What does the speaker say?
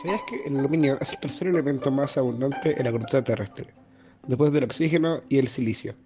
¿Sabías que el aluminio es el tercer elemento más abundante en la corteza terrestre, después del oxígeno y el silicio?